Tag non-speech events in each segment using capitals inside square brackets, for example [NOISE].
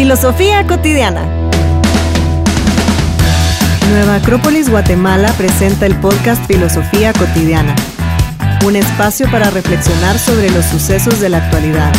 Filosofía cotidiana. Nueva Acrópolis Guatemala presenta el podcast Filosofía cotidiana, un espacio para reflexionar sobre los sucesos de la actualidad.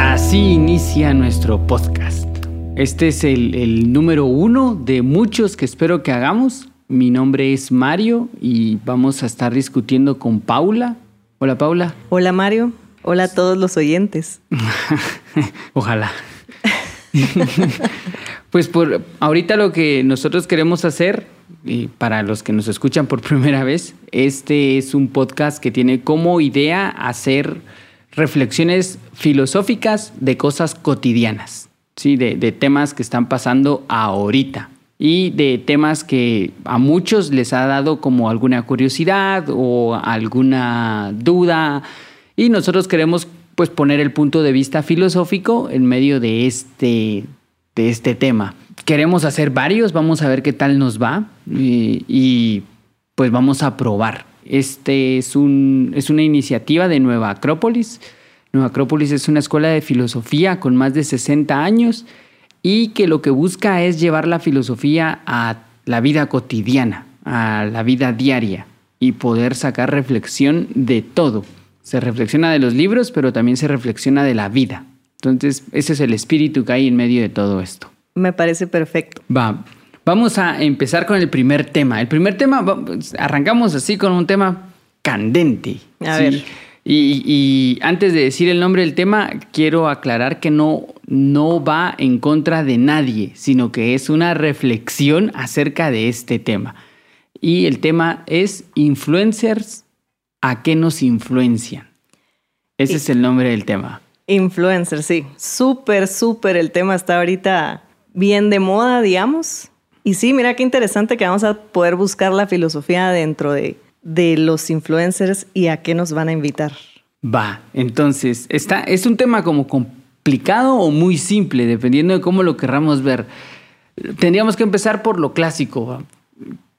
Así inicia nuestro podcast. Este es el, número uno de muchos que espero que hagamos. Mi nombre es Mario y vamos a estar discutiendo con Paula. Hola Paula. Hola Mario. Hola a todos los oyentes. [LAUGHS] Ojalá. [LAUGHS] pues por ahorita lo que nosotros queremos hacer, y para los que nos escuchan por [LAUGHS] primera vez, este es un podcast que tiene como idea hacer reflexiones filosóficas de cosas cotidianas, ¿sí? de, de temas que están pasando ahorita y de temas que a muchos les ha dado como alguna curiosidad o alguna duda y nosotros queremos pues poner el punto de vista filosófico en medio de este, de este tema. Queremos hacer varios, vamos a ver qué tal nos va y, y pues vamos a probar. Este es, un, es una iniciativa de Nueva Acrópolis. Nueva Acrópolis es una escuela de filosofía con más de 60 años y que lo que busca es llevar la filosofía a la vida cotidiana, a la vida diaria y poder sacar reflexión de todo. Se reflexiona de los libros, pero también se reflexiona de la vida. Entonces, ese es el espíritu que hay en medio de todo esto. Me parece perfecto. Va, vamos a empezar con el primer tema. El primer tema, arrancamos así con un tema candente. A ver. Y, y, antes de decir el nombre del tema, quiero aclarar que no, no va en contra de nadie, sino que es una reflexión acerca de este tema. Y el tema es influencers, ¿a qué nos influencian? Ese y, es el nombre del tema. Influencers, sí. Súper, súper. El tema está ahorita bien de moda, digamos. Y sí, mira qué interesante que vamos a poder buscar la filosofía dentro de, de los influencers y a qué nos van a invitar. Va, entonces, está, es un tema como complicado o muy simple, dependiendo de cómo lo querramos ver. Tendríamos que empezar por lo clásico.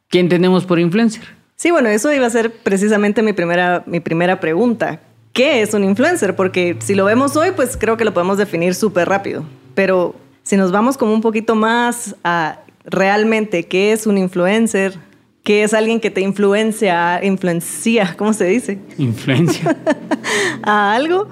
¿Qué entendemos por influencer? Sí, bueno, eso iba a ser precisamente mi primera, mi primera pregunta. ¿Qué es un influencer? Porque si lo vemos hoy, pues creo que lo podemos definir súper rápido. Pero si nos vamos como un poquito más a realmente qué es un influencer, que es alguien que te influencia, influencia, ¿cómo se dice? Influencia. [LAUGHS] a algo,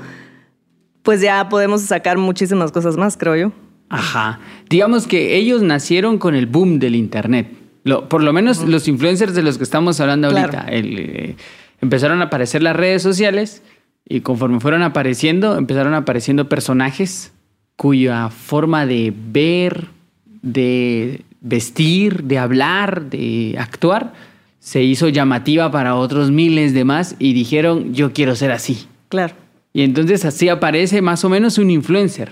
pues ya podemos sacar muchísimas cosas más, creo yo. Ajá. Digamos que ellos nacieron con el boom del Internet. Lo, por lo menos uh -huh. los influencers de los que estamos hablando ahorita. Claro. El, eh, empezaron a aparecer las redes sociales y conforme fueron apareciendo, empezaron apareciendo personajes cuya forma de ver, de vestir, de hablar, de actuar, se hizo llamativa para otros miles de más y dijeron, yo quiero ser así. Claro. Y entonces así aparece más o menos un influencer.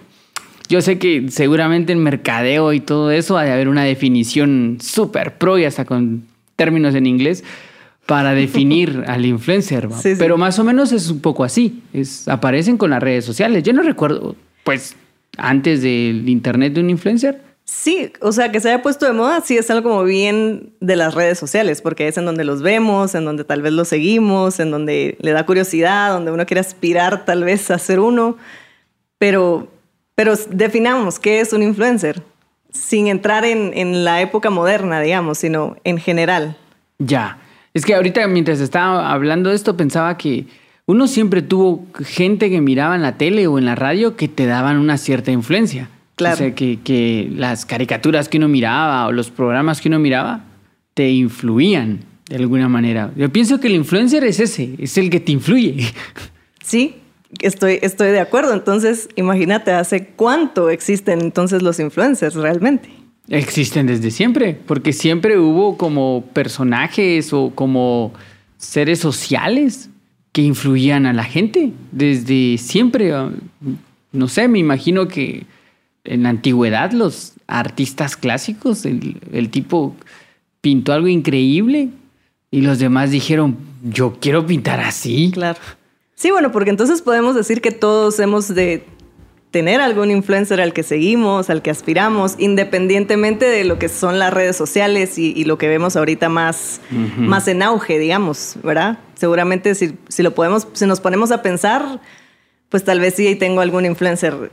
Yo sé que seguramente en mercadeo y todo eso hay de haber una definición súper pro y hasta con términos en inglés para definir [LAUGHS] al influencer. Sí, sí. Pero más o menos es un poco así. Es, aparecen con las redes sociales. Yo no recuerdo, pues, antes del internet de un influencer Sí, o sea, que se haya puesto de moda, sí es algo como bien de las redes sociales, porque es en donde los vemos, en donde tal vez los seguimos, en donde le da curiosidad, donde uno quiere aspirar tal vez a ser uno. Pero, pero definamos qué es un influencer, sin entrar en, la época moderna, digamos, sino en general. Ya, es que ahorita mientras estaba hablando de esto pensaba que uno siempre tuvo gente que miraba en la tele o en la radio que te daban una cierta influencia. Claro. O sea, que, que, las caricaturas que uno miraba o los programas que uno miraba te influían de alguna manera. Yo pienso que el influencer es ese, es el que te influye. Sí, estoy, estoy de acuerdo. Entonces, imagínate, ¿hace cuánto existen entonces los influencers realmente? Existen desde siempre, porque siempre hubo como personajes o como seres sociales que influían a la gente. Desde siempre, no sé, me imagino que en la antigüedad los artistas clásicos, el, el, tipo pintó algo increíble y los demás dijeron, yo quiero pintar así. Claro. Sí, bueno, porque entonces podemos decir que todos hemos de tener algún influencer al que seguimos, al que aspiramos, independientemente de lo que son las redes sociales y, lo que vemos ahorita más, más en auge, digamos, ¿verdad? Seguramente si, si, lo podemos, si nos ponemos a pensar, pues tal vez sí tengo algún influencer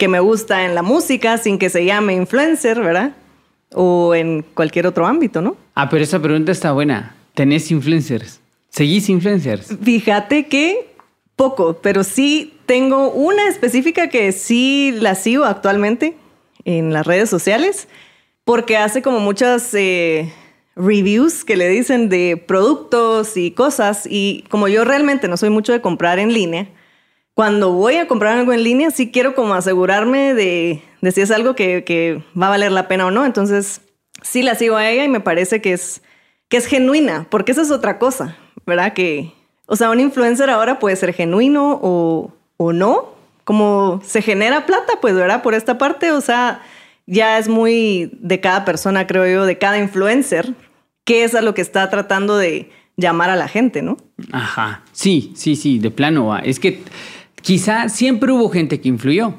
que me gusta en la música sin que se llame influencer, ¿verdad? O en cualquier otro ámbito, ¿no? Ah, pero esa pregunta está buena. ¿Tenés influencers? ¿Seguís influencers? Fíjate que poco, pero sí tengo una específica que sí la sigo actualmente en las redes sociales porque hace como muchas eh, reviews que le dicen de productos y cosas y como yo realmente no soy mucho de comprar en línea, cuando voy a comprar algo en línea sí quiero como asegurarme de, si es algo que, que, va a valer la pena o no. Entonces sí la sigo a ella y me parece que es, que es genuina, porque esa es otra cosa, ¿verdad? Que, o sea, un influencer ahora puede ser genuino o o no, como se genera plata, pues, ¿verdad? Por esta parte, o sea, ya es muy de cada persona, creo yo, de cada influencer, qué es a lo que está tratando de llamar a la gente, ¿no? Ajá, sí, sí, sí, de plano. Es que quizá siempre hubo gente que influyó,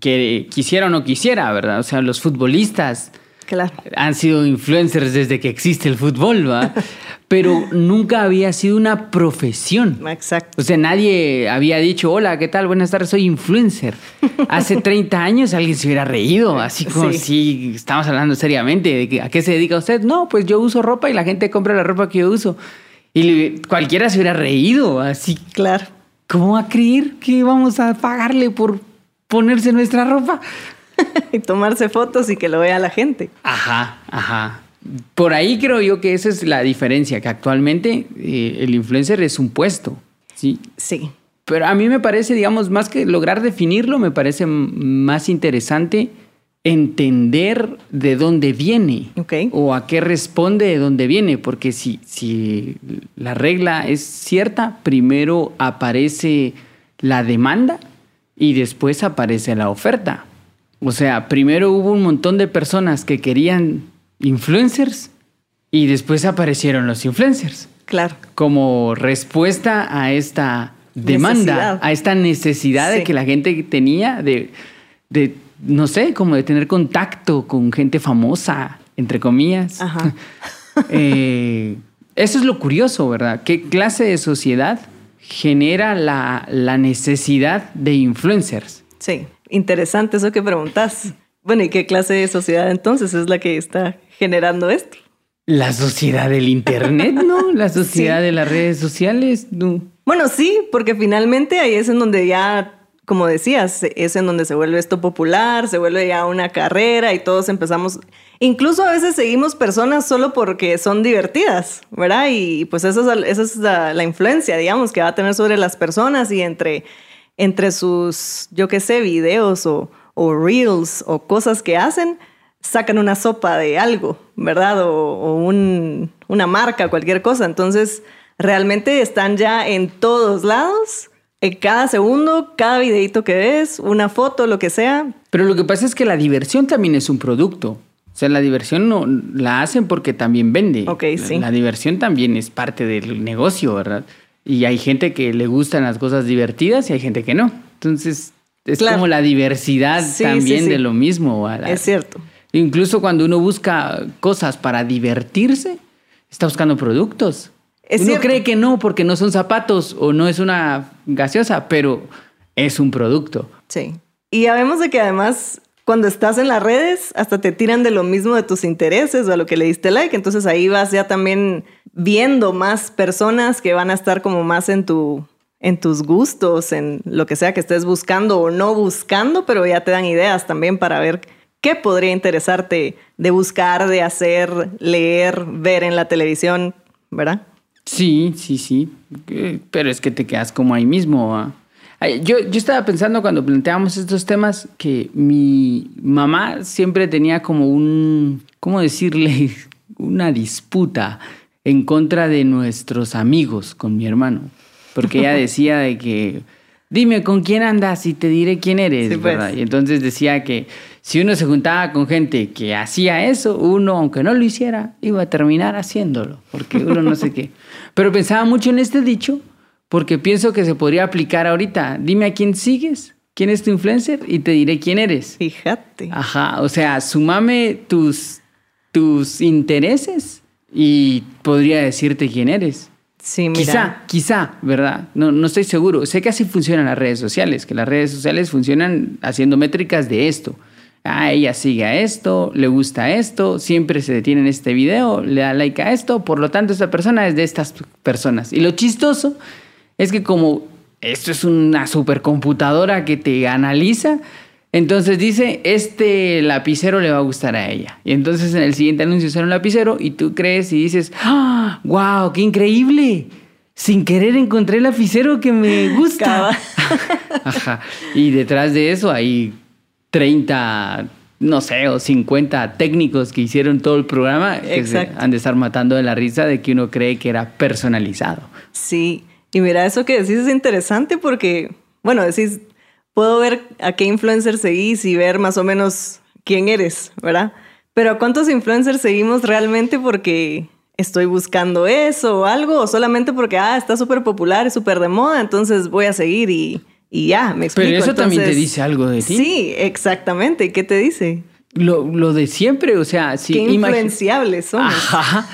que quisiera o no quisiera, ¿verdad? O sea, los futbolistas Claro. Han sido influencers desde que existe el fútbol, ¿va? [LAUGHS] Pero nunca había sido una profesión. Exacto. O sea, nadie había dicho, hola, ¿qué tal? Buenas tardes, soy influencer. Hace [LAUGHS] 30 años alguien se hubiera reído, así como si estamos hablando seriamente de que, a qué se dedica usted. No, pues yo uso ropa y la gente compra la ropa que yo uso. Y cualquiera se hubiera reído, así. Claro. ¿Cómo va a creer que vamos a pagarle por ponerse nuestra ropa? [LAUGHS] y tomarse fotos y que lo vea la gente. Ajá, ajá. Por ahí creo yo que esa es la diferencia, que actualmente eh, el influencer es un puesto, ¿sí? Sí. Pero a mí me parece, digamos, más que lograr definirlo, me parece más interesante entender de dónde viene okay. o a qué responde de dónde viene, porque si, si la regla es cierta, primero aparece la demanda y después aparece la oferta. O sea, primero hubo un montón de personas que querían influencers y después aparecieron los influencers. Claro. Como respuesta a esta demanda, a esta necesidad de que la gente tenía de, de, no sé, como de tener contacto con gente famosa, entre comillas. Ajá. [LAUGHS] eh, eso es lo curioso, ¿verdad? ¿Qué clase de sociedad genera la, la necesidad de influencers? Sí. Interesante eso que preguntas. Bueno, ¿y qué clase de sociedad entonces es la que está generando esto? La sociedad del Internet, ¿no? La [LAUGHS] sociedad de las redes sociales. No. Bueno, sí, porque finalmente ahí es en donde ya, como decías, es en donde se vuelve esto popular, se vuelve ya una carrera y todos empezamos, incluso a veces seguimos personas solo porque son divertidas, ¿verdad? Y pues esa es, esa es la, la influencia, digamos, que va a tener sobre las personas y entre entre sus, yo qué sé, videos o, reels o cosas que hacen, sacan una sopa de algo, ¿verdad? O, una marca, cualquier cosa. Entonces, realmente están ya en todos lados. En cada segundo, cada videito que ves, una foto, lo que sea. Pero lo que pasa es que la diversión también es un producto. O sea, la diversión no la hacen porque también vende. Ok, sí. La diversión también es parte del negocio, ¿verdad? Y hay gente que le gustan las cosas divertidas y hay gente que no. Entonces, es como la diversidad también de lo mismo. Es cierto. Incluso cuando uno busca cosas para divertirse, está buscando productos. Uno cree que no porque no son zapatos o no es una gaseosa, pero es un producto. Sí. Y ya vemos de que además cuando estás en las redes, hasta te tiran de lo mismo de tus intereses o a lo que le diste like. Entonces ahí vas ya también viendo más personas que van a estar como más en tu en tus gustos, en lo que sea que estés buscando o no buscando, pero ya te dan ideas también para ver qué podría interesarte de buscar, de hacer, leer, ver en la televisión, ¿verdad? Sí, sí, sí. Eh, pero es que te quedas como ahí mismo. Yo, yo estaba pensando cuando planteábamos estos temas que mi mamá siempre tenía como un, ¿cómo decirle? [LAUGHS] Una disputa en contra de nuestros amigos con mi hermano. Porque ella decía de que, dime con quién andas y te diré quién eres, pues. ¿verdad? Y entonces decía que si uno se juntaba con gente que hacía eso, uno, aunque no lo hiciera, iba a terminar haciéndolo, porque uno no sé qué. Pero pensaba mucho en este dicho porque pienso que se podría aplicar ahorita. Dime a quién sigues quién es tu influencer y te diré quién eres. Fíjate. Ajá, o sea, sumame tus, tus intereses y podría decirte quién eres. Sí, mira. Quizá, quizá, ¿verdad? No, no estoy seguro. Sé que así funcionan las redes sociales, que las redes sociales funcionan haciendo métricas de esto. Ah, ella sigue a esto, le gusta esto, siempre se detiene en este video, le da like a esto, por lo tanto esta persona es de estas personas. Y lo chistoso es que como esto es una supercomputadora que te analiza, entonces dice, este lapicero le va a gustar a ella. Y entonces en el siguiente anuncio sale un lapicero y tú crees y dices, ¡Ah! ¡Wow! ¡Qué increíble! Sin querer encontré el lapicero que me gusta. [LAUGHS] Ajá. Y detrás de eso hay 30, no sé, o 50 técnicos que hicieron todo el programa que se han de estar matando de la risa de que uno cree que era personalizado. Sí, y mira, eso que decís es interesante porque, bueno, decís, puedo ver a qué influencer seguís y ver más o menos quién eres, ¿verdad? Pero ¿a cuántos influencers seguimos realmente porque estoy buscando eso o algo? ¿O solamente porque, ah, está súper popular, es súper de moda, entonces voy a seguir y y ya, me explico. Pero eso también te dice algo de ti. Sí, exactamente. ¿Qué te dice? Lo, de siempre, o sea, si... Qué influenciables somos. Ajá.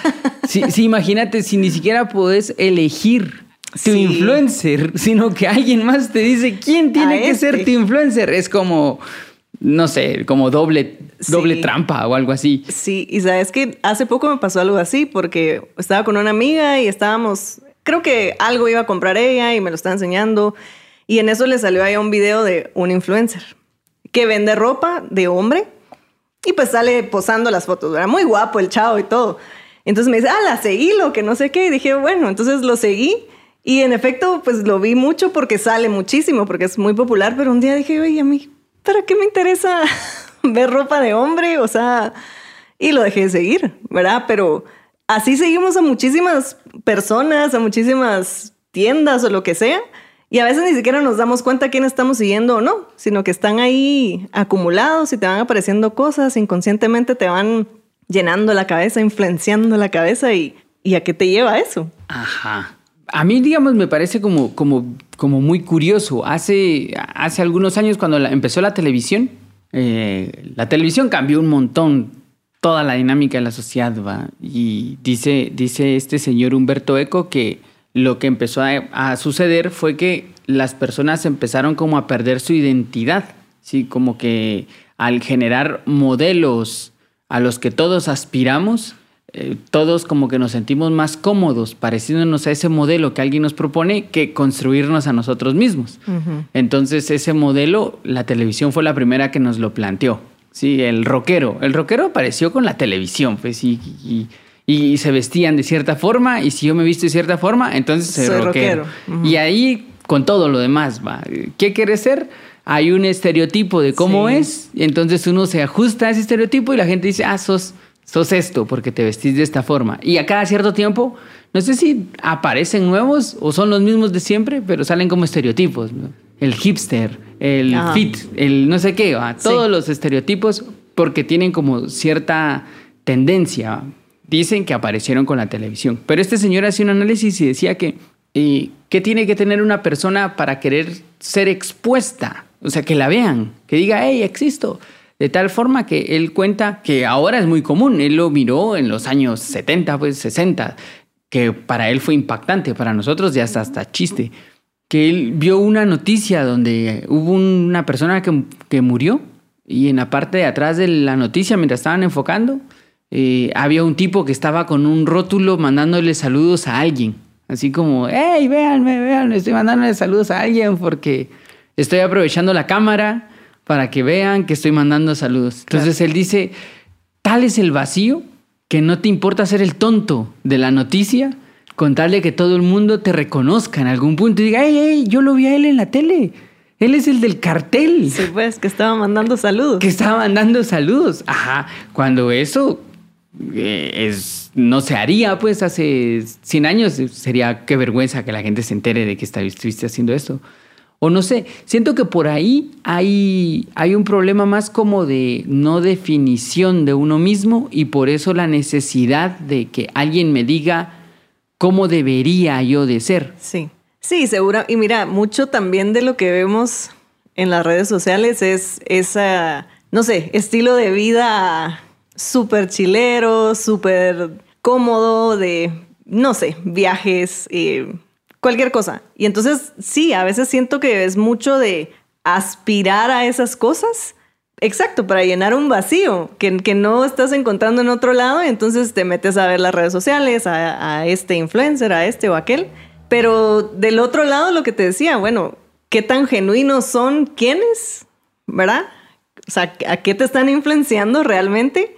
si, imagínate, si ni siquiera puedes elegir tu influencer, sino que alguien más te dice quién tiene que ser tu influencer. Es como, no sé, como doble, doble trampa o algo así. Sí, y sabes que hace poco me pasó algo así porque estaba con una amiga y estábamos, creo que algo iba a comprar ella y me lo estaba enseñando. Y en eso le salió ahí un video de un influencer que vende ropa de hombre y pues sale posando las fotos, era muy guapo el chavo y todo. Entonces me dice, ah, la seguí, lo que no sé qué. Y dije, bueno, entonces lo seguí. Y en efecto, pues lo vi mucho porque sale muchísimo, porque es muy popular. Pero un día dije, oye, a mí, ¿para qué me interesa [LAUGHS] ver ropa de hombre? O sea, y lo dejé de seguir, ¿verdad? Pero así seguimos a muchísimas personas, a muchísimas tiendas o lo que sea. Y a veces ni siquiera nos damos cuenta quién estamos siguiendo o no, sino que están ahí acumulados y te van apareciendo cosas, inconscientemente te van llenando la cabeza, influenciando la cabeza y, a qué te lleva eso. Ajá. A mí, digamos, me parece como, como, como muy curioso. Hace, hace algunos años, cuando empezó la televisión, eh, la televisión cambió un montón toda la dinámica de la sociedad, ¿va? Y dice, dice este señor Humberto Eco que lo que empezó a, suceder fue que las personas empezaron como a perder su identidad, ¿sí? Como que al generar modelos a los que todos aspiramos, eh, todos como que nos sentimos más cómodos pareciéndonos a ese modelo que alguien nos propone que construirnos a nosotros mismos. Entonces ese modelo, la televisión fue la primera que nos lo planteó. Sí, el rockero. El rockero apareció con la televisión, pues, y y se vestían de cierta forma y si yo me visto de cierta forma, entonces soy, rockero. Y ahí con todo lo demás va. ¿Qué quieres ser? Hay un estereotipo de cómo es y entonces uno se ajusta a ese estereotipo y la gente dice, ah, sos, sos esto porque te vestís de esta forma. Y a cada cierto tiempo, no sé si aparecen nuevos o son los mismos de siempre, pero salen como estereotipos. El hipster, el fit, el no sé qué, todos los estereotipos porque tienen como cierta tendencia dicen que aparecieron con la televisión. Pero este señor hacía un análisis y decía que, eh, ¿qué tiene que tener una persona para querer ser expuesta? O sea, que la vean, que diga, hey, existo. De tal forma que él cuenta que ahora es muy común, él lo miró en los años 70, pues 60, que para él fue impactante, para nosotros ya está hasta chiste, que él vio una noticia donde hubo una persona que, que murió y en la parte de atrás de la noticia, mientras estaban enfocando, eh, había un tipo que estaba con un rótulo mandándole saludos a alguien. Así como, hey, véanme, véanme, estoy mandándole saludos a alguien porque estoy aprovechando la cámara para que vean que estoy mandando saludos. Entonces él dice, tal es el vacío que no te importa ser el tonto de la noticia con tal de que todo el mundo te reconozca en algún punto y diga, hey, hey, yo lo vi a él en la tele. Él es el del cartel. Sí, pues, que estaba mandando saludos. Que estaba mandando saludos. Ajá. Cuando eso eh, es, no se haría, pues hace 100 años sería qué vergüenza que la gente se entere de que estuviste haciendo esto. O no sé, siento que por ahí hay, hay un problema más como de no definición de uno mismo y por eso la necesidad de que alguien me diga cómo debería yo de ser. Sí, sí, seguro. Y mira, mucho también de lo que vemos en las redes sociales es esa, no sé, estilo de vida súper chilero, súper cómodo, de, no sé, viajes, eh, cualquier cosa. Y entonces, sí, a veces siento que es mucho de aspirar a esas cosas. Exacto, para llenar un vacío que, no estás encontrando en otro lado, entonces te metes a ver las redes sociales, a, a este influencer, a este o aquel. Pero del otro lado, lo que te decía, bueno, ¿qué tan genuinos son quiénes? ¿Verdad? O sea, ¿a qué te están influenciando realmente?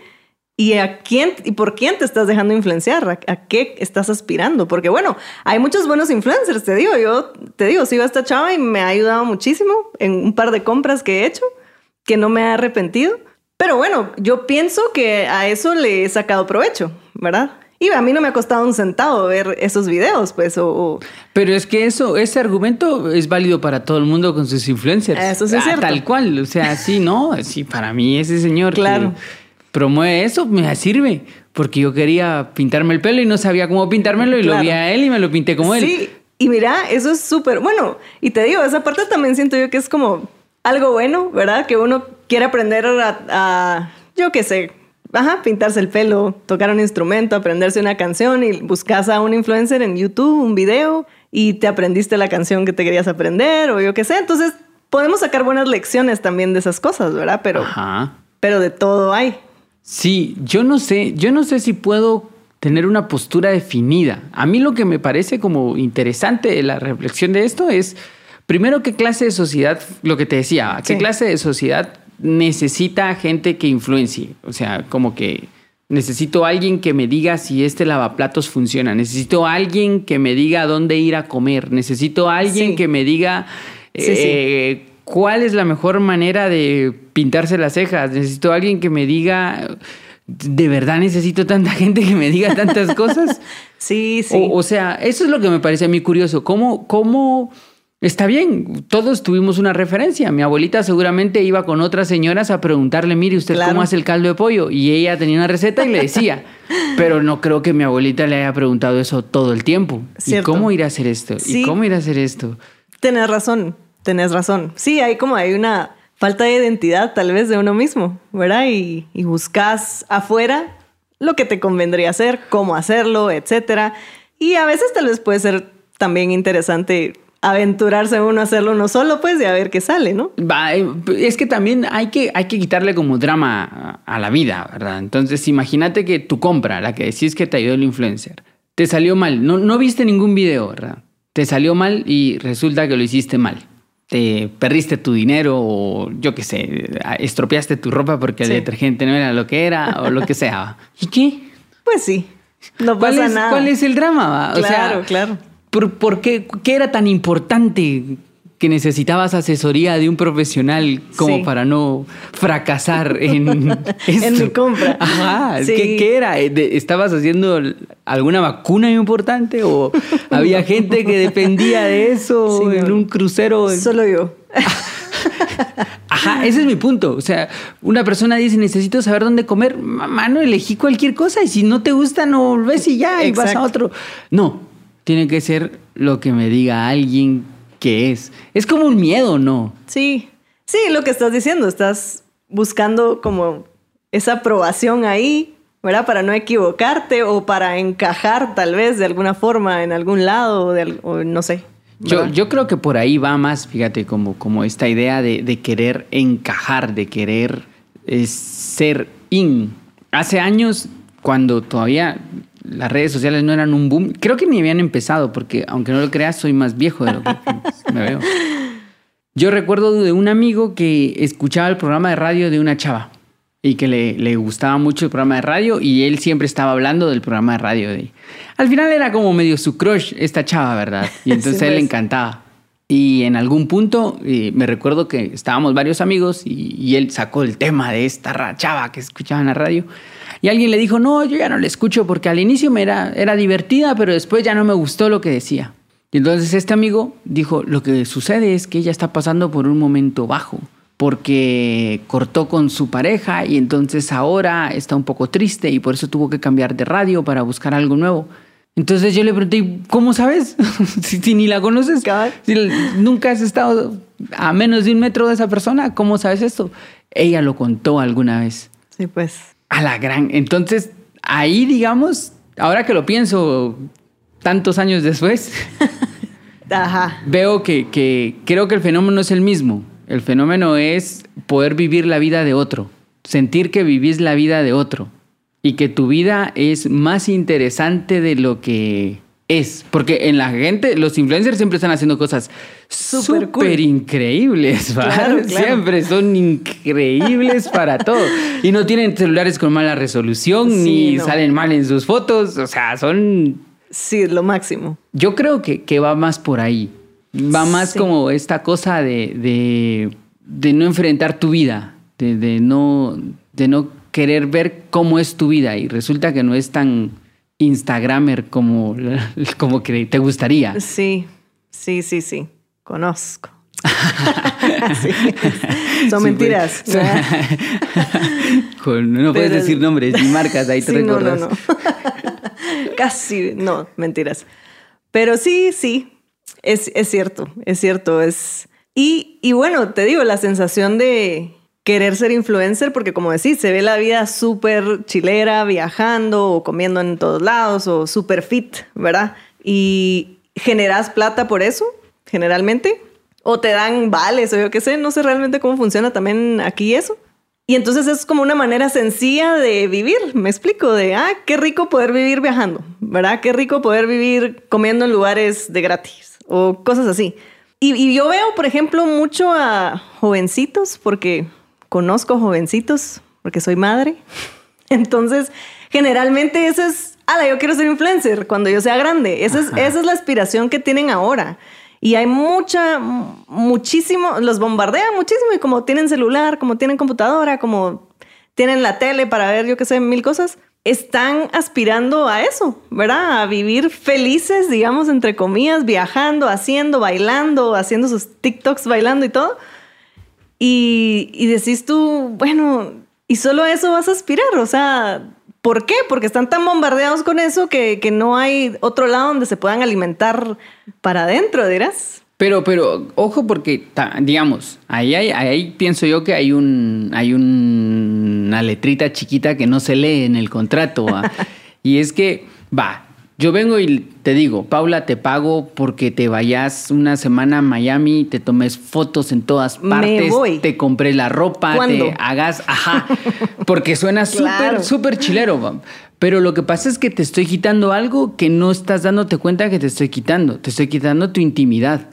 ¿Y a quién y por quién te estás dejando influenciar? ¿A, qué estás aspirando? Porque bueno, hay muchos buenos influencers, te digo, yo te digo, sigo a esta chava y me ha ayudado muchísimo en un par de compras que he hecho, que no me ha arrepentido. Pero bueno, yo pienso que a eso le he sacado provecho, ¿verdad? Y a mí no me ha costado un centavo ver esos videos, pues. O, Pero es que eso, ese argumento es válido para todo el mundo con sus influencers. Eso sí es ah, cierto. Tal cual, o sea, sí, ¿no? Sí, para mí ese señor claro. que promueve eso me sirve. Porque yo quería pintarme el pelo y no sabía cómo pintármelo y lo vi a él y me lo pinté como él. Sí, y mira, eso es súper bueno. Y te digo, esa parte también siento yo que es como algo bueno, ¿verdad? Que uno quiere aprender a, a yo qué sé, ajá, pintarse el pelo, tocar un instrumento, aprenderse una canción y buscas a un influencer en YouTube, un video y te aprendiste la canción que te querías aprender o yo qué sé. Entonces, podemos sacar buenas lecciones también de esas cosas, ¿verdad? Pero, Ajá. pero de todo hay. Sí, yo no sé, yo no sé si puedo tener una postura definida. A mí lo que me parece como interesante de la reflexión de esto es, primero, qué clase de sociedad, lo que te decía, qué Sí. clase de sociedad necesita gente que influencie. O sea, como que necesito alguien que me diga si este lavaplatos funciona. Necesito alguien que me diga dónde ir a comer. Necesito alguien Sí. que me diga sí. eh, cuál es la mejor manera de pintarse las cejas. Necesito alguien que me diga... ¿De verdad necesito tanta [LAUGHS] gente que me diga tantas cosas? [LAUGHS] Sí, sí. O, o sea, eso es lo que me parece a mí curioso. ¿Cómo, cómo está bien? Todos tuvimos una referencia. Mi abuelita seguramente iba con otras señoras a preguntarle, mire, ¿usted Claro. cómo hace el caldo de pollo? Y ella tenía una receta y le decía. [LAUGHS] Pero no creo que mi abuelita le haya preguntado eso todo el tiempo. Cierto. ¿Y cómo ir a hacer esto? Sí. ¿Y cómo ir a hacer esto? Tenés razón, tenés razón. Sí, hay como hay una falta de identidad tal vez de uno mismo, ¿verdad? Y, buscas afuera lo que te convendría hacer, cómo hacerlo, etcétera. Y a veces tal vez puede ser también interesante aventurarse uno a hacerlo uno solo, pues, y a ver qué sale, ¿no? Eh, es que también hay que, hay que quitarle como drama a la vida, ¿verdad? Entonces, imagínate que tu compra, la que decís que te ayudó el influencer, te salió mal. No, no viste ningún video, ¿verdad? Te salió mal y resulta que lo hiciste mal. Te perdiste tu dinero o yo qué sé, estropeaste tu ropa porque Sí. el detergente no era lo que era o lo que sea. [LAUGHS] ¿Y qué? Pues sí, no ¿Cuál pasa es, nada. ¿Cuál es el drama? va? O sea, Claro, claro. ¿Por, por qué, qué era tan importante que necesitabas asesoría de un profesional como Sí. para no fracasar en [LAUGHS] esto? En mi compra. Ajá. Sí. ¿Qué, qué era? Eh, ¿Estabas haciendo alguna vacuna importante o [LAUGHS] había gente que dependía de eso Sí, en no. un crucero? Solo yo. Ajá, ese es mi punto. O sea, una persona dice, necesito saber dónde comer. Mano, elegí cualquier cosa y si no te gusta, no volvés y ya, y vas a otro. No, tiene que ser lo que me diga alguien que es. Es como un miedo, ¿no? Sí, sí, lo que estás diciendo, estás buscando como esa aprobación ahí, ¿verdad? Para no equivocarte o para encajar tal vez de alguna forma en algún lado o, de o no sé. Yo, yo creo que por ahí va más, fíjate, como, como esta idea de, de querer encajar, de querer eh, ser in. Hace años, cuando todavía las redes sociales no eran un boom, creo que ni habían empezado, porque aunque no lo creas, soy más viejo de lo que [LAUGHS] me veo. Yo recuerdo de un amigo que escuchaba el programa de radio de una chava y que le, le gustaba mucho el programa de radio y él siempre estaba hablando del programa de radio. De... Al final era como medio su crush esta chava, ¿verdad? Y entonces Sí, a él le pues. encantaba. Y en algún punto eh, me recuerdo que estábamos varios amigos y, él sacó el tema de esta chava que escuchaba en la radio. Y alguien le dijo, no, yo ya no la escucho porque al inicio me era, era divertida, pero después ya no me gustó lo que decía. Y entonces este amigo dijo, lo que sucede es que ella está pasando por un momento bajo, porque cortó con su pareja y entonces ahora está un poco triste y por eso tuvo que cambiar de radio para buscar algo nuevo. Entonces yo le pregunté, ¿cómo sabes? [LAUGHS] si, ni la conoces, si nunca has estado a menos de un metro de esa persona, ¿cómo sabes esto? Ella lo contó alguna vez. Sí, pues. A la gran. Entonces, ahí, digamos, ahora que lo pienso tantos años después, [LAUGHS] veo que, que creo que el fenómeno es el mismo. El fenómeno es poder vivir la vida de otro, sentir que vivís la vida de otro y que tu vida es más interesante de lo que es. Porque en la gente, los influencers siempre están haciendo cosas súper increíbles, [LAUGHS] Siempre son increíbles para todo. Y no tienen celulares con mala resolución, ni salen mal en sus fotos. O sea, son. Sí, lo máximo. Yo creo que, que va más por ahí. Va más como esta cosa de, de, no enfrentar tu vida, de, de, no, de no querer ver cómo es tu vida. Y resulta que no es tan Instagramer como, [LAUGHS] como que te gustaría. Sí, sí, sí, sí. Conozco. [LAUGHS] Son mentiras. [LAUGHS] no puedes decir nombres ni marcas, ahí te sí, No, no, no. Casi, no, mentiras. Pero sí, sí, es, es cierto, es cierto. Es... Y, y bueno, te digo, la sensación de, querer ser influencer porque como decís, se ve la vida súper chilera, viajando o comiendo en todos lados o súper fit, ¿verdad? Y generas plata por eso, generalmente, o te dan vales o yo qué sé, no sé realmente cómo funciona también aquí eso. Y entonces es como una manera sencilla de vivir, me explico, de, ah, qué rico poder vivir viajando, ¿verdad? Qué rico poder vivir comiendo en lugares de gratis o cosas así. Y, y yo veo, por ejemplo, mucho a jovencitos, porque conozco jovencitos porque soy madre. [LAUGHS] Entonces, generalmente eso es, ala, yo quiero ser influencer cuando yo sea grande. Esa es, esa es la aspiración que tienen ahora. Y hay mucha, muchísimo, los bombardean muchísimo y como tienen celular, como tienen computadora, como tienen la tele para ver, yo qué sé, mil cosas, están aspirando a eso, ¿verdad? A vivir felices, digamos, entre comillas, viajando, haciendo, bailando, haciendo sus TikToks bailando y todo y, decís tú, bueno, y solo eso vas a aspirar, o sea, ¿por qué? Porque están tan bombardeados con eso que, no hay otro lado donde se puedan alimentar para adentro, dirás. Pero, pero, ojo, porque, digamos, ahí, hay, ahí pienso yo que hay un, hay una letrita chiquita que no se lee en el contrato. [LAUGHS] y es que, va, yo vengo y te digo, Paula, te pago porque te vayas una semana a Miami, te tomes fotos en todas partes, te compré la ropa, te hagas, ajá, [LAUGHS] porque suena súper, súper chilero. Pero lo que pasa es que te estoy quitando algo que no estás dándote cuenta que te estoy quitando. Te estoy quitando tu intimidad.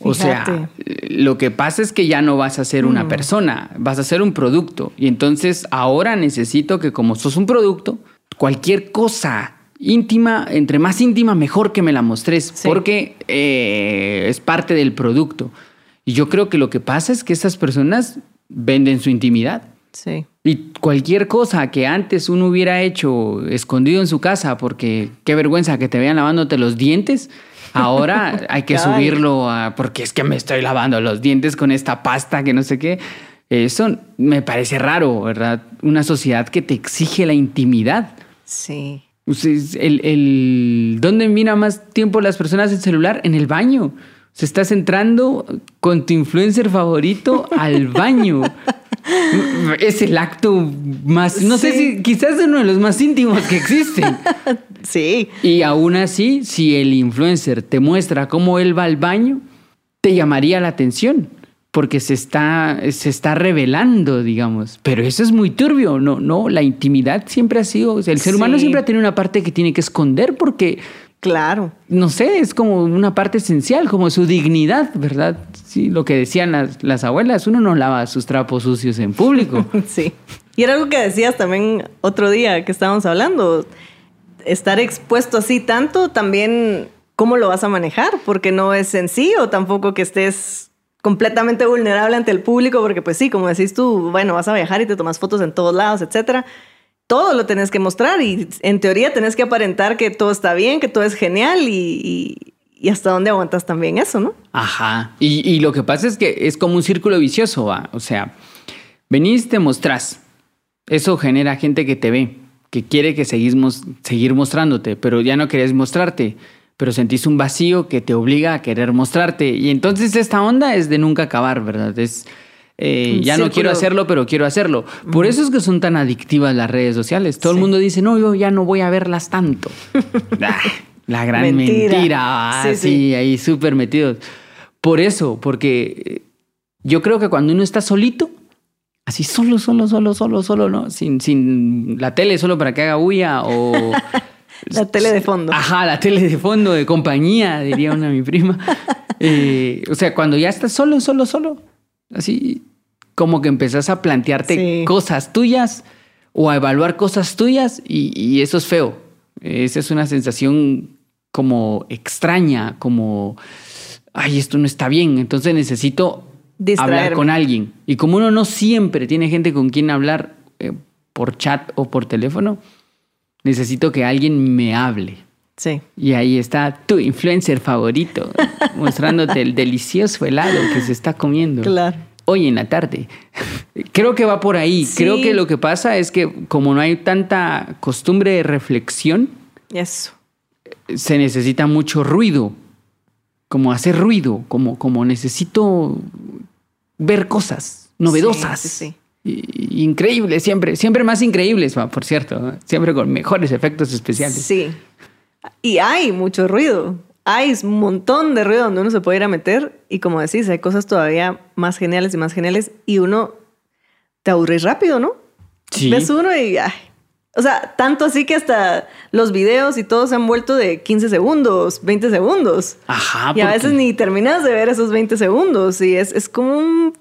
O sea, lo que pasa es que ya no vas a ser una mm. persona, vas a ser un producto. Y entonces ahora necesito que como sos un producto, cualquier cosa íntima, entre más íntima, mejor que me la mostres, porque eh, es parte del producto. Y yo creo que lo que pasa es que estas personas venden su intimidad. Sí. Y cualquier cosa que antes uno hubiera hecho escondido en su casa, porque qué vergüenza que te vean lavándote los dientes, ahora [LAUGHS] hay que subirlo a, porque es que me estoy lavando los dientes con esta pasta que no sé qué. Eso me parece raro, ¿verdad? Una sociedad que te exige la intimidad. Sí. El, el, ¿Dónde mira más tiempo las personas el celular? En el baño. Se estás entrando con tu influencer favorito al [LAUGHS] baño. es el acto más, no sé si quizás es uno de los más íntimos que existen. [LAUGHS] sí. Y aún así, si el influencer te muestra cómo él va al baño, te llamaría la atención porque se está, se está revelando, digamos. Pero eso es muy turbio, no, no, la intimidad siempre ha sido, el ser humano siempre ha tenido una parte que tiene que esconder porque... Claro. No sé, es como una parte esencial, como su dignidad, ¿verdad? Sí, lo que decían las, las abuelas, uno no lava sus trapos sucios en público. [LAUGHS] sí. Y era algo que decías también otro día que estábamos hablando, estar expuesto así tanto también, ¿cómo lo vas a manejar? Porque no es sencillo tampoco que estés completamente vulnerable ante el público, porque pues sí, como decís tú, bueno, vas a viajar y te tomas fotos en todos lados, etcétera. Todo lo tenés que mostrar y en teoría tenés que aparentar que todo está bien, que todo es genial y, hasta dónde aguantas también eso, ¿no? Ajá. Y, lo que pasa es que es como un círculo vicioso, ¿va? O sea, venís, te mostrás. Eso genera gente que te ve. que quiere que seguimos, seguir mostrándote, pero ya no querías mostrarte, pero sentís un vacío que te obliga a querer mostrarte. Y entonces esta onda es de nunca acabar, ¿verdad? Es, eh, ya no quiero hacerlo, pero quiero hacerlo. Por eso es que son tan adictivas las redes sociales. Todo el mundo dice, no, yo ya no voy a verlas tanto. [LAUGHS] Ah, la gran mentira. Ah, sí, ahí súper metidos. Por eso, porque yo creo que cuando uno está solito, así solo, solo, solo, solo, solo, ¿no? Sin, sin la tele solo para que haga bulla o... [LAUGHS] la tele de fondo. Ajá, la tele de fondo, de compañía, diría una mi prima. [LAUGHS] Eh, o sea, cuando ya estás solo, solo, solo, así como que empezás a plantearte cosas tuyas o a evaluar cosas tuyas y, eso es feo. Esa es una sensación como extraña, como, ay, esto no está bien, entonces necesito hablar con alguien. Y como uno no siempre tiene gente con quien hablar eh, por chat o por teléfono, necesito que alguien me hable. Sí. Y ahí está tu influencer favorito, [LAUGHS] mostrándote el delicioso helado que se está comiendo. Claro. Hoy en la tarde. Creo que va por ahí. Creo que lo que pasa es que como no hay tanta costumbre de reflexión, Eso. se necesita mucho ruido. Como hacer ruido, como, como necesito ver cosas novedosas. Sí, increíbles, siempre, siempre más increíbles, por cierto, siempre con mejores efectos especiales. Sí. Y hay mucho ruido. Hay un montón de ruido donde uno se puede ir a meter y como decís, hay cosas todavía más geniales y más geniales y uno te aburrís rápido, ¿no? Sí. Ves uno y ay, o sea, tanto así que hasta los videos y todo se han vuelto de 15 segundos, 20 segundos. Ajá. Y a veces ni terminas de ver esos 20 segundos. Y es, es como un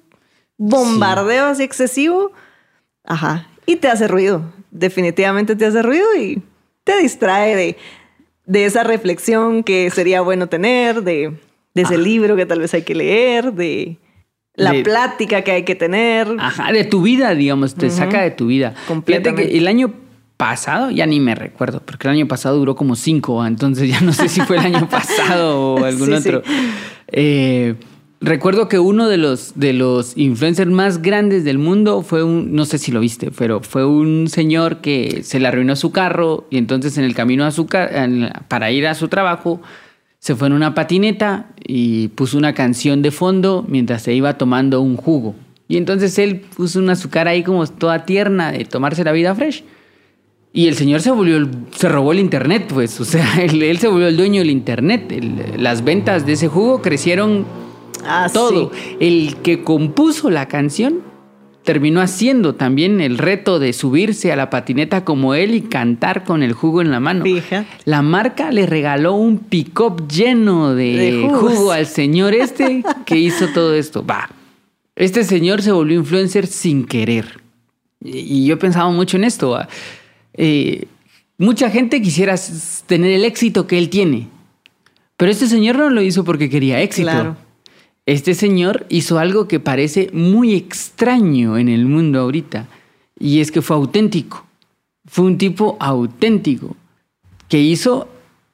bombardeo así excesivo. Ajá. Y te hace ruido. Definitivamente te hace ruido y te distrae de, de esa reflexión que sería bueno tener, de, de ese libro que tal vez hay que leer, de la plática que hay que tener. Ajá, de tu vida, digamos, te saca de tu vida. Completamente. que el año pasado, ya ni me recuerdo, porque el año pasado duró como cinco, entonces ya no sé si fue el año [LAUGHS] pasado o algún otro. Eh, recuerdo que uno de los, de los influencers más grandes del mundo fue un, no sé si lo viste, pero fue un señor que se le arruinó su carro y entonces en el camino a su para ir a su trabajo se fue en una patineta y puso una canción de fondo mientras se iba tomando un jugo. Y entonces él puso una cara ahí como toda tierna de tomarse la vida fresh. Y el señor se volvió, se robó el internet, pues, o sea, [LAUGHS] él, se volvió el dueño del internet. las ventas de ese jugo crecieron ah, todo. El que compuso la canción terminó haciendo también el reto de subirse a la patineta como él y cantar con el jugo en la mano. La marca le regaló un pick-up lleno de, jugo al señor este que hizo todo esto. Va. Este señor se volvió influencer sin querer. Y yo he pensado mucho en esto. Eh, mucha gente quisiera tener el éxito que él tiene, pero este señor no lo hizo porque quería éxito. Este señor hizo algo que parece muy extraño en el mundo ahorita, y es que fue auténtico. Fue un tipo auténtico que hizo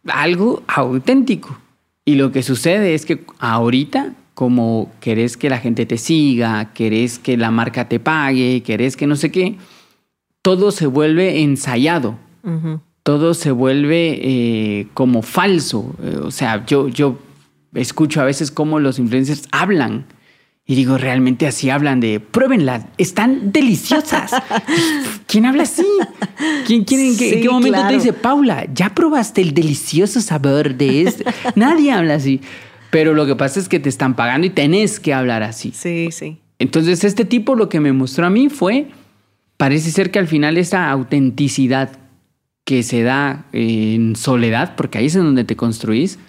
algo auténtico. Y lo que sucede es que ahorita, como querés que la gente te siga, querés que la marca te pague, querés que no sé qué, todo se vuelve ensayado. Todo se vuelve eh, como falso. Eh, o sea, yo, yo escucho a veces cómo los influencers hablan. Y digo, realmente así hablan de, pruébenlas, están deliciosas. [LAUGHS] ¿Quién habla así? ¿Quién, quién en, qué, momento te dice, Paula, ya probaste el delicioso sabor de este? [LAUGHS] Nadie habla así. Pero lo que pasa es que te están pagando y tenés que hablar así. Sí, sí. Entonces, este tipo lo que me mostró a mí fue parece ser que al final esa autenticidad que se da en soledad, porque ahí es en donde te construís,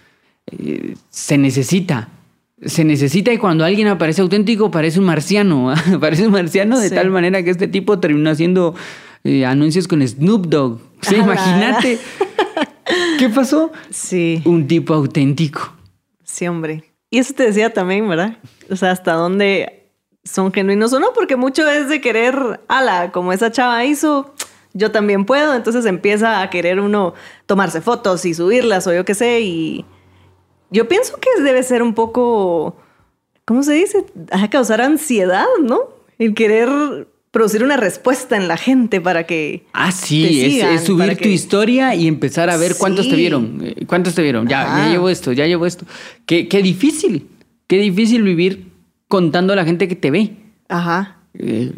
eh, se necesita. Se necesita y cuando alguien aparece auténtico parece un marciano. [LAUGHS] parece un marciano de tal manera que este tipo terminó haciendo eh, anuncios con Snoop Dogg. Sí, imagínate. [LAUGHS] ¿Qué pasó? Sí. Un tipo auténtico. Sí, hombre. Y eso te decía también, ¿verdad? O sea, hasta dónde son genuinos o no, porque mucho es de querer, ala, como esa chava hizo, yo también puedo, entonces empieza a querer uno tomarse fotos y subirlas o yo qué sé, y yo pienso que debe ser un poco, ¿cómo se dice? A causar ansiedad, ¿no? El querer producir una respuesta en la gente para que. Ah, sí, es, subir tu historia y empezar a ver cuántos te vieron. Eh, ¿Cuántos te vieron? Ya, ya llevo esto, ya llevo esto. Qué, qué, difícil, qué difícil vivir contando a la gente que te ve. Ajá. Eh,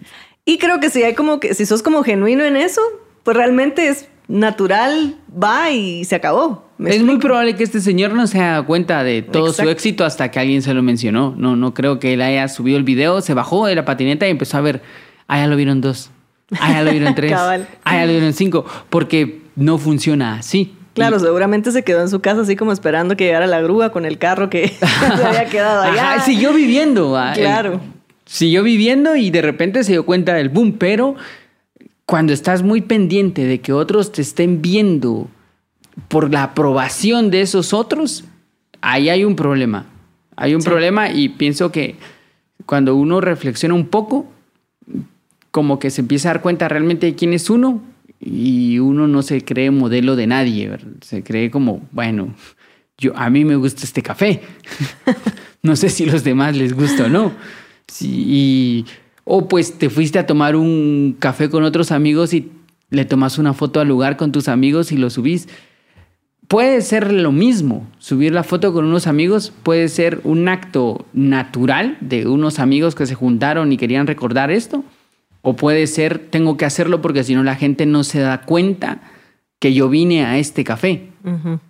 y creo que si hay como que, si sos como genuino en eso, pues realmente es natural, va y se acabó. Es muy probable que este señor no se haga cuenta de todo su éxito hasta que alguien se lo mencionó. No, no creo que él haya subido el video, se bajó de la patineta y empezó a ver ah, ya lo vieron dos, ah, ya lo vieron [LAUGHS] tres, ah, ya lo vieron cinco, porque no funciona así. Claro, seguramente se quedó en su casa así como esperando que llegara la grúa con el carro que [LAUGHS] se había quedado allá. Ajá, siguió viviendo. Ah, claro. siguió viviendo y de repente se dio cuenta del boom, pero cuando estás muy pendiente de que otros te estén viendo por la aprobación de esos otros, ahí hay un problema. Hay un problema y pienso que cuando uno reflexiona un poco, como que se empieza a dar cuenta realmente de quién es uno y uno no se cree modelo de nadie, se cree como, bueno, yo a mí me gusta este café, [LAUGHS] no sé si los demás les gusta o no. Sí, o pues te fuiste a tomar un café con otros amigos y le tomas una foto al lugar con tus amigos y lo subís. Puede ser lo mismo, subir la foto con unos amigos puede ser un acto natural de unos amigos que se juntaron y querían recordar esto, o puede ser, tengo que hacerlo porque si no la gente no se da cuenta que yo vine a este café.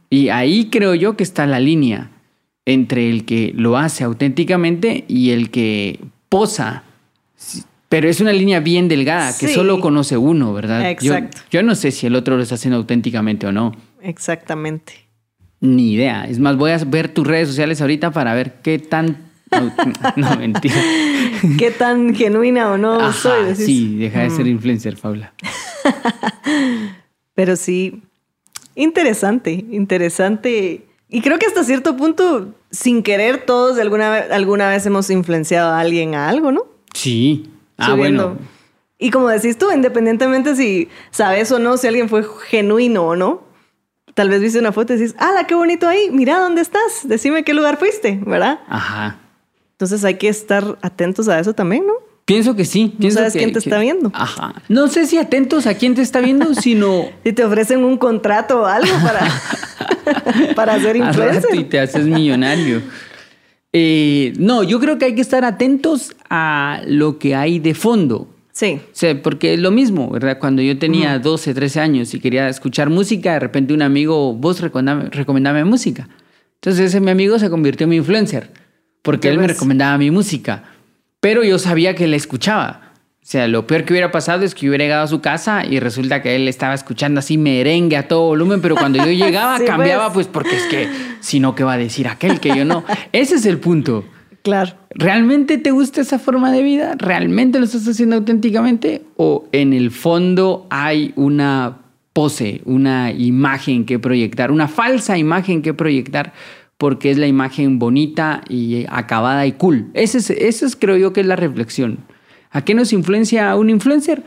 Y ahí creo yo que está la línea entre el que lo hace auténticamente y el que posa. Pero es una línea bien delgada que solo conoce uno, ¿verdad? Exacto. Yo, yo no sé si el otro lo está haciendo auténticamente o no. Exactamente. Ni idea. Es más, voy a ver tus redes sociales ahorita para ver qué tan no, [LAUGHS] mentira. ¿Qué tan genuina o no soy? Sí, deja de ser mm. influencer, Paula. [LAUGHS] Pero sí, interesante, interesante. Y creo que hasta cierto punto, sin querer, todos de alguna, alguna vez hemos influenciado a alguien a algo, ¿no? Sí. Ah, bueno. Y como decís tú, independientemente si sabes o no, si alguien fue genuino o no, tal vez viste una foto y dices, ¡ah, qué bonito ahí! Mira dónde estás, decime qué lugar fuiste, ¿verdad? Ajá. Entonces hay que estar atentos a eso también, ¿no? Pienso que sí. no sabes quién te está viendo. Ajá. No sé si atentos a quién te está viendo, [LAUGHS] sino. si te ofrecen un contrato o algo para, [LAUGHS] para hacer influencer. y te haces millonario. Eh, no, yo creo que hay que estar atentos a lo que hay de fondo. Sí. O sea, porque es lo mismo, ¿verdad? Cuando yo tenía 12, 13 años y quería escuchar música, de repente un amigo, vos recomendame, música. Entonces ese mi amigo se convirtió en mi influencer porque él me recomendaba mi música, pero yo sabía que él escuchaba. O sea, lo peor que hubiera pasado es que yo hubiera llegado a su casa y resulta que él estaba escuchando así merengue a todo volumen, pero cuando yo [LAUGHS] llegaba cambiaba, pues. pues porque es que, si no, ¿qué va a decir aquel que yo no? [LAUGHS] Ese es el punto. Claro. ¿Realmente te gusta esa forma de vida? ¿Realmente lo estás haciendo auténticamente? ¿O en el fondo hay una pose, una imagen que proyectar, una falsa imagen que proyectar porque es la imagen bonita y acabada y cool. Esa es, es, creo yo que es la reflexión. ¿A qué nos influencia un influencer?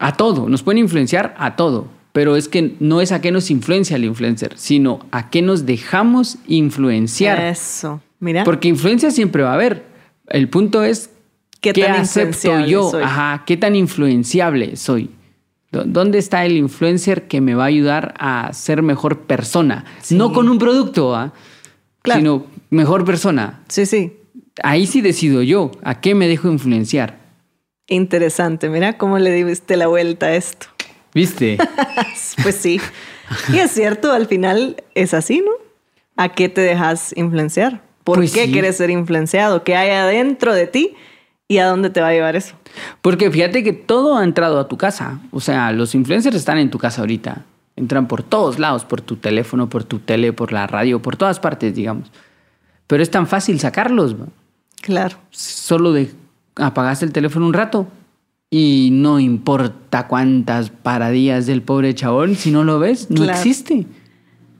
A todo, nos pueden influenciar a todo, pero es que no es a qué nos influencia el influencer, sino a qué nos dejamos influenciar. Eso, mira. Porque influencia siempre va a haber. El punto es qué, tan acepto yo, Ajá, qué tan influenciable soy. ¿Dónde está el influencer que me va a ayudar a ser mejor persona? No con un producto, ¿ah? sino mejor persona. Sí, sí. Ahí sí decido yo, ¿a qué me dejo influenciar? Interesante, mira cómo le diste la vuelta a esto. ¿Viste? [LAUGHS] pues sí. Y es cierto, al final es así, ¿no? ¿A qué te dejas influenciar? ¿Por pues qué quieres ser influenciado? ¿Qué hay adentro de ti? ¿Y a dónde te va a llevar eso? Porque fíjate que todo ha entrado a tu casa. O sea, los influencers están en tu casa ahorita. Entran por todos lados, por tu teléfono, por tu tele, por la radio, por todas partes, digamos. Pero es tan fácil sacarlos. Claro. Solo de apagas el teléfono un rato y no importa cuántas paradillas del pobre chabón, si no lo ves, no existe.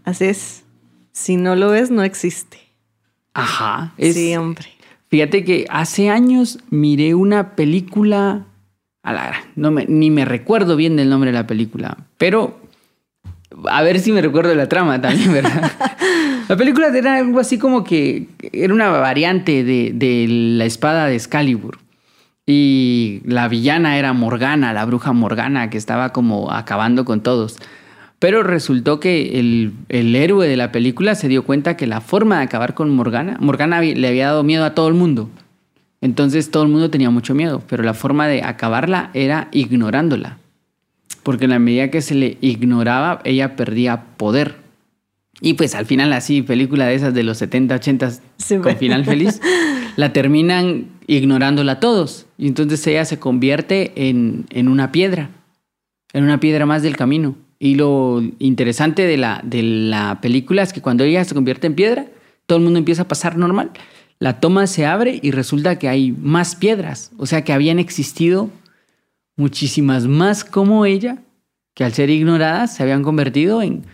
Así es. Si no lo ves, no existe. Ajá. sí, hombre. Fíjate que hace años miré una película. A la, no me, ni me recuerdo bien del nombre de la película, pero a ver si me recuerdo la trama [LAUGHS] también, ¿verdad? [LAUGHS] la película era algo así como que era una variante de, la espada de Excalibur. y la villana era Morgana, la bruja Morgana, que estaba como acabando con todos. Pero resultó que el, el, héroe de la película se dio cuenta que la forma de acabar con Morgana, Morgana le había dado miedo a todo el mundo. Entonces todo el mundo tenía mucho miedo, pero la forma de acabarla era ignorándola. Porque en la medida que se le ignoraba, ella perdía poder. Y pues al final así, película de esas de los 70, 80 con final feliz, [LAUGHS] la terminan ignorándola todos. Y entonces ella se convierte en, en, una piedra, en una piedra más del camino. Y lo interesante de la, de la película es que cuando ella se convierte en piedra, todo el mundo empieza a pasar normal. La toma se abre y resulta que hay más piedras. O sea que habían existido muchísimas más como ella, que al ser ignoradas se habían convertido en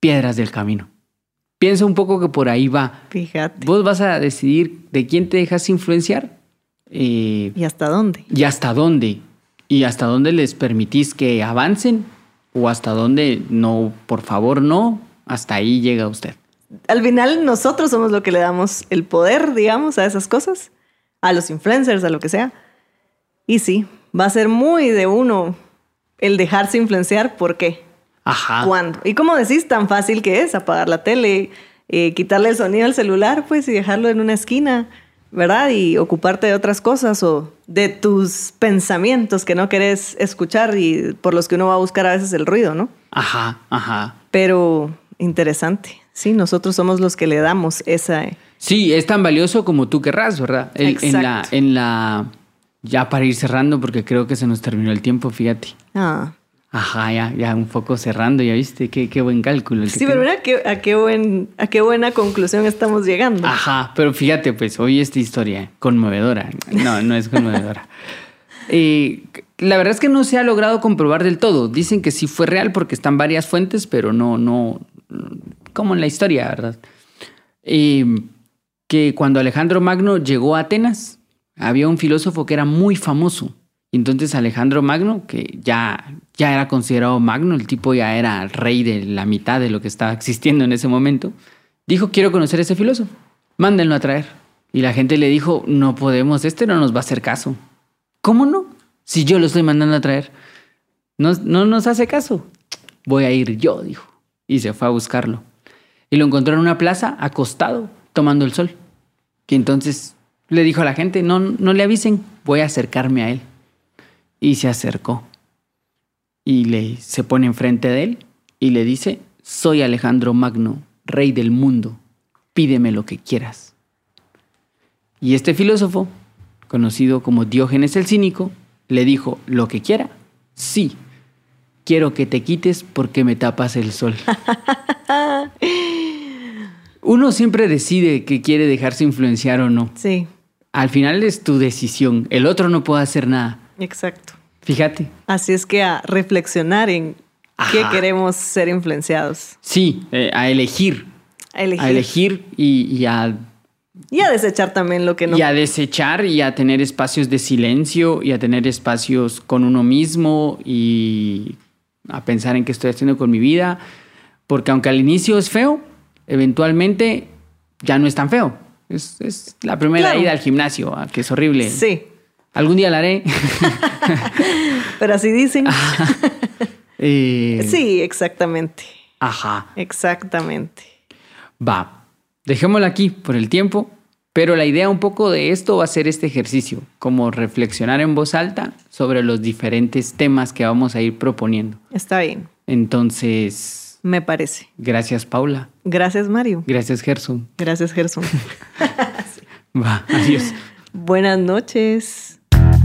piedras del camino. Piensa un poco que por ahí va. Fíjate. Vos vas a decidir de quién te dejas influenciar. Eh, ¿Y hasta dónde? Y hasta dónde. Y hasta dónde les permitís que avancen. O hasta dónde no, por favor, no. Hasta ahí llega usted. Al final nosotros somos lo que le damos el poder, digamos, a esas cosas. A los influencers, a lo que sea. Y sí, va a ser muy de uno el dejarse influenciar. ¿Por qué? Ajá. ¿Cuándo? Y como decís, tan fácil que es apagar la tele, eh, quitarle el sonido al celular, pues, y dejarlo en una esquina, ¿verdad? Y ocuparte de otras cosas o de tus pensamientos que no querés escuchar y por los que uno va a buscar a veces el ruido, ¿no? Ajá, ajá. Pero interesante. Sí, nosotros somos los que le damos esa. Sí, es tan valioso como tú querrás, ¿verdad? En, en la, en la. Ya para ir cerrando, porque creo que se nos terminó el tiempo, fíjate. Ah. Ajá, ya, ya un poco cerrando, ya viste, qué, qué buen cálculo. Sí, pero mira qué, a, qué buen, a qué buena conclusión estamos llegando. Ajá, pero fíjate, pues hoy esta historia conmovedora. No, no es conmovedora. [LAUGHS] eh, la verdad es que no se ha logrado comprobar del todo. Dicen que sí fue real porque están varias fuentes, pero no, no, como en la historia, ¿verdad? Eh, que cuando Alejandro Magno llegó a Atenas, había un filósofo que era muy famoso y entonces Alejandro Magno, que ya, ya era considerado magno, el tipo ya era rey de la mitad de lo que estaba existiendo en ese momento, dijo, quiero conocer a ese filósofo, mándenlo a traer. Y la gente le dijo, no podemos, este no nos va a hacer caso. ¿Cómo no? Si yo lo estoy mandando a traer. No, no nos hace caso. Voy a ir yo, dijo. Y se fue a buscarlo. Y lo encontró en una plaza, acostado, tomando el sol. Y entonces le dijo a la gente, no, no le avisen, voy a acercarme a él y se acercó. Y le, se pone enfrente de él y le dice, soy Alejandro Magno, rey del mundo, pídeme lo que quieras. Y este filósofo, conocido como Diógenes el Cínico, le dijo, lo que quiera, sí, quiero que te quites porque me tapas el sol. [LAUGHS] Uno siempre decide que quiere dejarse influenciar o no. Sí. Al final es tu decisión, el otro no puede hacer nada. Exacto. Fíjate. Así es que a reflexionar en qué queremos ser influenciados. Sí, eh, a elegir. A elegir. A elegir y, y, a... Y a desechar también lo que no. Y a desechar y a tener espacios de silencio y a tener espacios con uno mismo y a pensar en qué estoy haciendo con mi vida. Porque aunque al inicio es feo, eventualmente ya no es tan feo. Es, es la primera Claro. ida al gimnasio, ah, que es horrible. Sí. Algún día la haré. [LAUGHS] Pero así dicen. [LAUGHS] Eh, Sí, exactamente. Ajá. Exactamente. Va. Dejémosla aquí por el tiempo. Pero la idea un poco de esto va a ser este ejercicio, como reflexionar en voz alta sobre los diferentes temas que vamos a ir proponiendo. Está bien. Entonces, Me parece. gracias Paula. Gracias, Mario. Gracias Gerson. Gracias, Gerson. [LAUGHS] Va, adiós. Buenas noches.